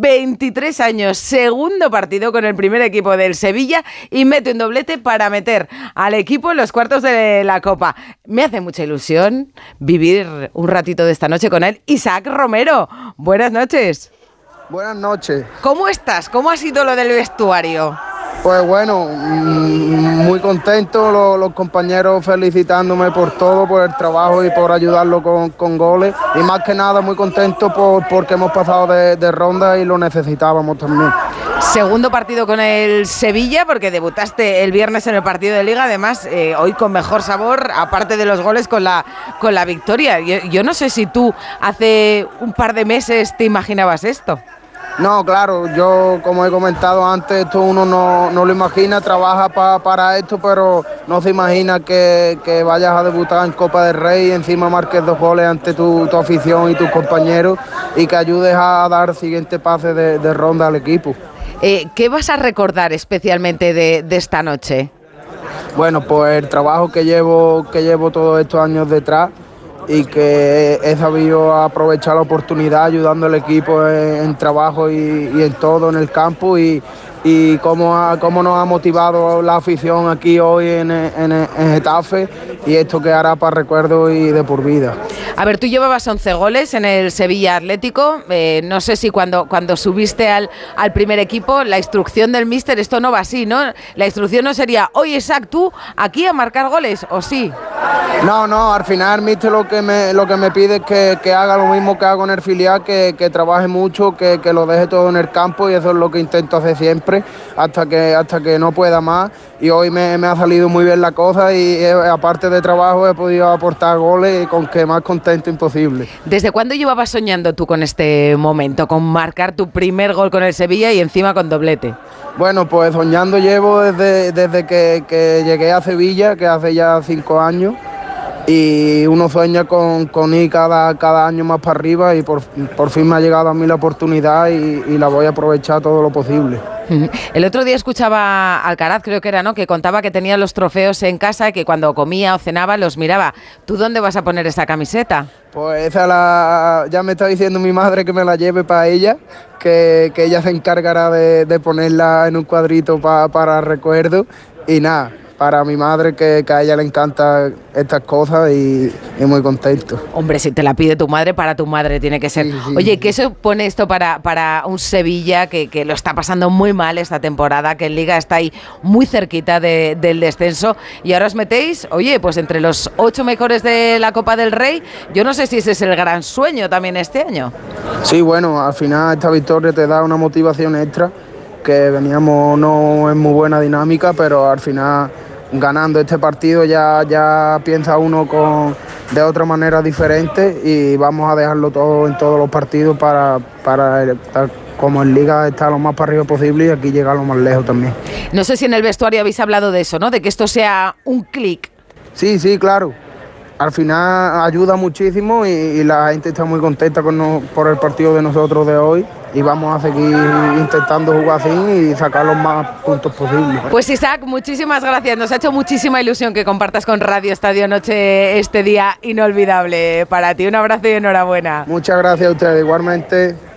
23 años, segundo partido con el primer equipo del Sevilla y mete un doblete para meter al equipo en los cuartos de la Copa. Me hace mucha ilusión vivir un ratito de esta noche con él. Isaac Romero, buenas noches. Buenas noches. ¿Cómo estás? ¿Cómo ha sido lo del vestuario? Pues bueno, mm, muy contento, los, compañeros felicitándome por todo, por el trabajo y por ayudarlo con, goles. Y más que nada muy contento por, porque hemos pasado de, ronda y lo necesitábamos también. Segundo partido con el Sevilla, porque debutaste el viernes en el partido de liga, además eh, hoy con mejor sabor, aparte de los goles, con la, con la victoria. yo no sé si tú hace un par de meses te imaginabas esto. No, claro, yo como he comentado antes, esto uno no, lo imagina, trabaja para esto, pero no se imagina que, vayas a debutar en Copa del Rey y encima marques dos goles ante tu, afición y tus compañeros y que ayudes a dar siguiente pase de, ronda al equipo. Eh, ¿Qué vas a recordar especialmente de, de esta noche? Bueno, pues el trabajo que llevo, que llevo todos estos años detrás y que he sabido aprovechar la oportunidad ayudando al equipo en, trabajo y, en todo en el campo y, y cómo, cómo nos ha motivado la afición aquí hoy en, en, Getafe y esto quedará para recuerdo y de por vida. A ver, tú llevabas 11 goles en el Sevilla Atlético. Eh, no sé si cuando, cuando subiste al, al primer equipo, la instrucción del míster, esto no va así, ¿no? La instrucción no sería, oye, Isaac, tú aquí a marcar goles, ¿o sí? No, no, al final el míster lo que me, lo que me pide es que, que haga lo mismo que hago en el filial, que, que trabaje mucho, que, que lo deje todo en el campo y eso es lo que intento hacer siempre hasta que, hasta que no pueda más. Y hoy me, ha salido muy bien la cosa y eh, aparte de trabajo he podido aportar goles y con que más contento imposible. ¿Desde cuándo llevabas soñando tú con este momento, con marcar tu primer gol con el Sevilla y encima con doblete? Bueno, pues soñando llevo desde, desde que, llegué a Sevilla, que hace ya cinco años y uno sueña con, con ir cada, cada año más para arriba y por, fin me ha llegado a mí la oportunidad y la voy a aprovechar todo lo posible. El otro día escuchaba Alcaraz, creo que era, ¿no? Que contaba que tenía los trofeos en casa y que cuando comía o cenaba los miraba. ¿Tú dónde vas a poner esa camiseta? Pues esa la, ya me está diciendo mi madre que me la lleve para ella, que, ella se encargará de, ponerla en un cuadrito para recuerdo. Y nada, para mi madre que, a ella le encanta estas cosas y, muy contento. Hombre, si te la pide tu madre, para tu madre tiene que ser. Oye, ¿qué supone esto para, para un Sevilla que, lo está pasando muy mal esta temporada, que en Liga está ahí muy cerquita del descenso y ahora os metéis, oye, pues entre los ocho mejores de la Copa del Rey, yo no sé si ese es el gran sueño también este año. Sí, bueno, al final esta victoria te da una motivación extra que veníamos no en muy buena dinámica, pero al final ganando este partido ya, ya piensa uno con, de otra manera diferente y vamos a dejarlo todo en todos los partidos para, para como en liga estar lo más para arriba posible y aquí llegar lo más lejos también. No sé si en el vestuario habéis hablado de eso, ¿no? De que esto sea un clic. Sí, sí, claro. Al final ayuda muchísimo y, la gente está muy contenta con por el partido de nosotros de hoy y vamos a seguir intentando jugar así y sacar los más puntos posibles. Pues Isaac, muchísimas gracias. Nos ha hecho muchísima ilusión que compartas con Radio Estadio Noche este día inolvidable para ti. Un abrazo y enhorabuena. Muchas gracias a ustedes, igualmente.